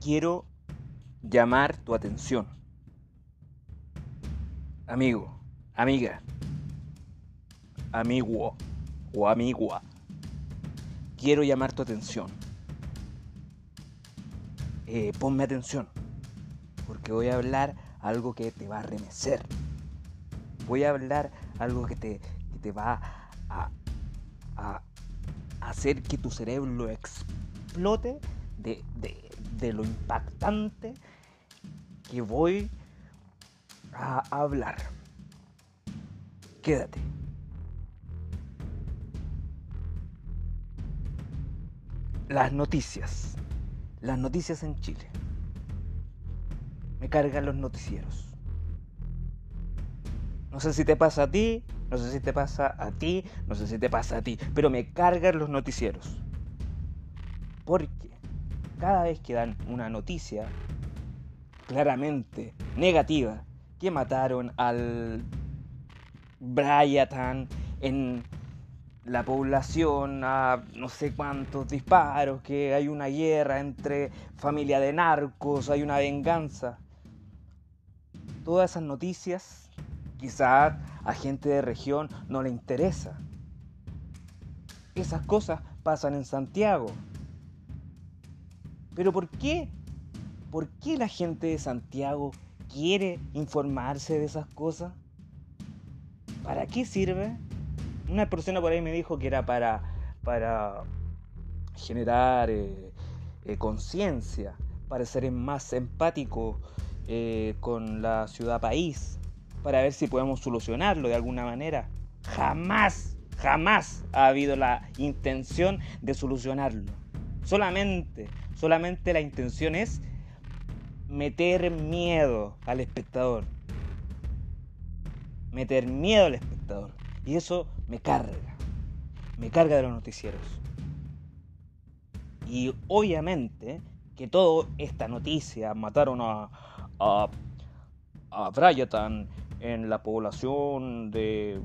quiero llamar tu atención. Amigo, amiga, amigo o amigua, quiero llamar tu atención. Eh, ponme atención, porque voy a hablar algo que te va a remecer. Voy a hablar algo que te, que te va a, hacer que tu cerebro explote de, de, de lo impactante que voy a hablar. Quédate. Las noticias. Las noticias en Chile. Me cargan los noticieros. No sé si te pasa a ti, no sé si te pasa a ti, no sé si te pasa a ti, pero me cargan los noticieros. Porque cada vez que dan una noticia claramente negativa, que mataron al Bryatan en la población a no sé cuántos disparos, que hay una guerra entre familia de narcos, hay una venganza. Todas esas noticias quizás a gente de región no le interesa. Esas cosas pasan en Santiago. Pero ¿por qué? ¿Por qué la gente de Santiago quiere informarse de esas cosas? ¿Para qué sirve? Una persona por ahí me dijo que era para, para generar eh, eh, conciencia, para ser más empático eh, con la ciudad país, para ver si podemos solucionarlo de alguna manera. Jamás, jamás ha habido la intención de solucionarlo. Solamente, solamente la intención es meter miedo al espectador. Meter miedo al espectador. Y eso me carga. Me carga de los noticieros. Y obviamente que toda esta noticia, mataron a, a, a Bryatan en la población de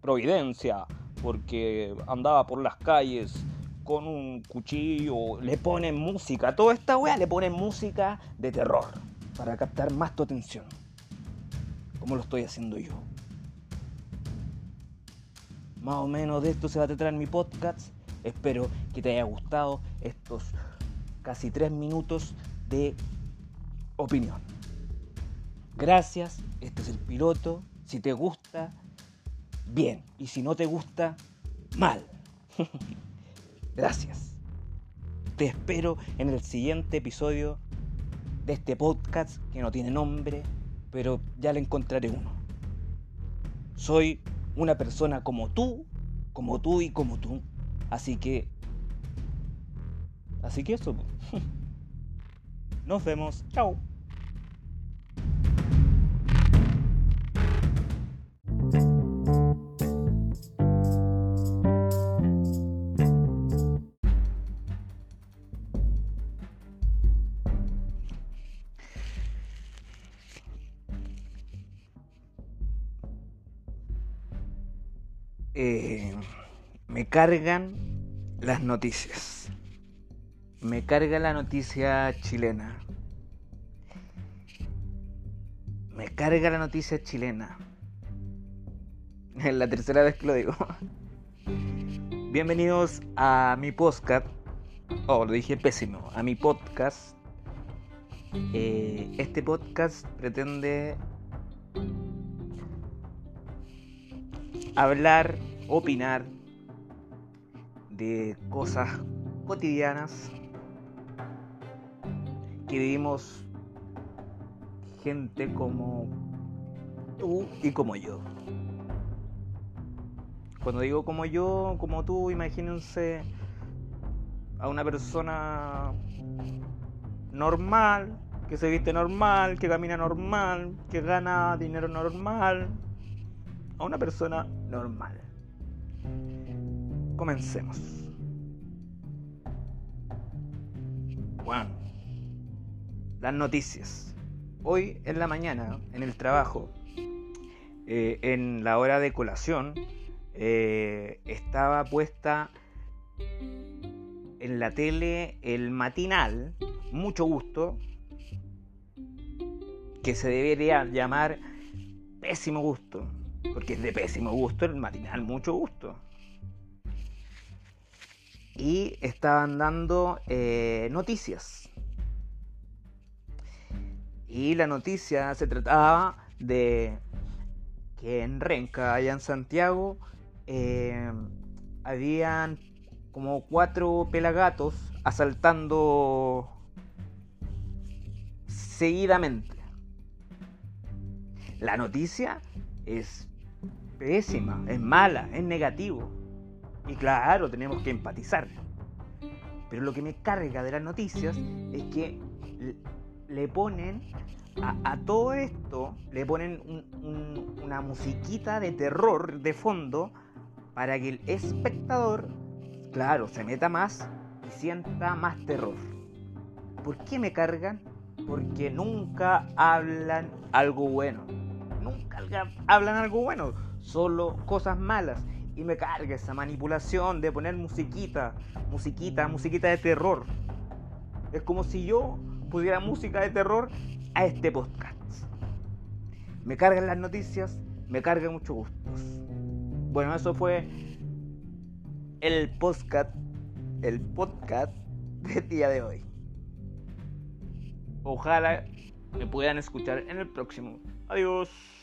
Providencia, porque andaba por las calles con un cuchillo, le ponen música, toda esta weá le ponen música de terror para captar más tu atención, como lo estoy haciendo yo. Más o menos de esto se va a tratar en mi podcast. Espero que te haya gustado estos casi tres minutos de opinión. Gracias, este es el piloto. Si te gusta, bien. Y si no te gusta, mal. Gracias. Te espero en el siguiente episodio de este podcast que no tiene nombre, pero ya le encontraré uno. Soy una persona como tú, como tú y como tú. Así que... Así que eso. Nos vemos. Chao. Eh, me cargan las noticias. Me carga la noticia chilena. Me carga la noticia chilena. Es la tercera vez que lo digo. Bienvenidos a mi podcast. Oh, lo dije pésimo. A mi podcast. Eh, este podcast pretende hablar, opinar de cosas cotidianas que vivimos gente como tú y como yo. Cuando digo como yo, como tú, imagínense a una persona normal, que se viste normal, que camina normal, que gana dinero normal, a una persona normal. Comencemos. Bueno, las noticias. Hoy en la mañana, en el trabajo, eh, en la hora de colación, eh, estaba puesta en la tele el matinal mucho gusto, que se debería llamar pésimo gusto, porque es de pésimo gusto el matinal mucho gusto. Y estaban dando eh, noticias. Y la noticia se trataba de que en Renca, allá en Santiago, eh, habían como cuatro pelagatos asaltando seguidamente. La noticia es pésima, es mala, es negativo. Y claro, tenemos que empatizar. Pero lo que me carga de las noticias es que le ponen a, todo esto, le ponen una musiquita de terror de fondo para que el espectador, claro, se meta más y sienta más terror. ¿Por qué me cargan? Porque nunca hablan algo bueno nunca hablan algo bueno, solo cosas malas. Y me carga esa manipulación de poner musiquita, musiquita, musiquita de terror. Es como si yo pudiera música de terror a este podcast. Me cargan las noticias, me cargan mucho gustos. Bueno, eso fue el podcast, el podcast del día de hoy. Ojalá me puedan escuchar en el próximo. Adiós.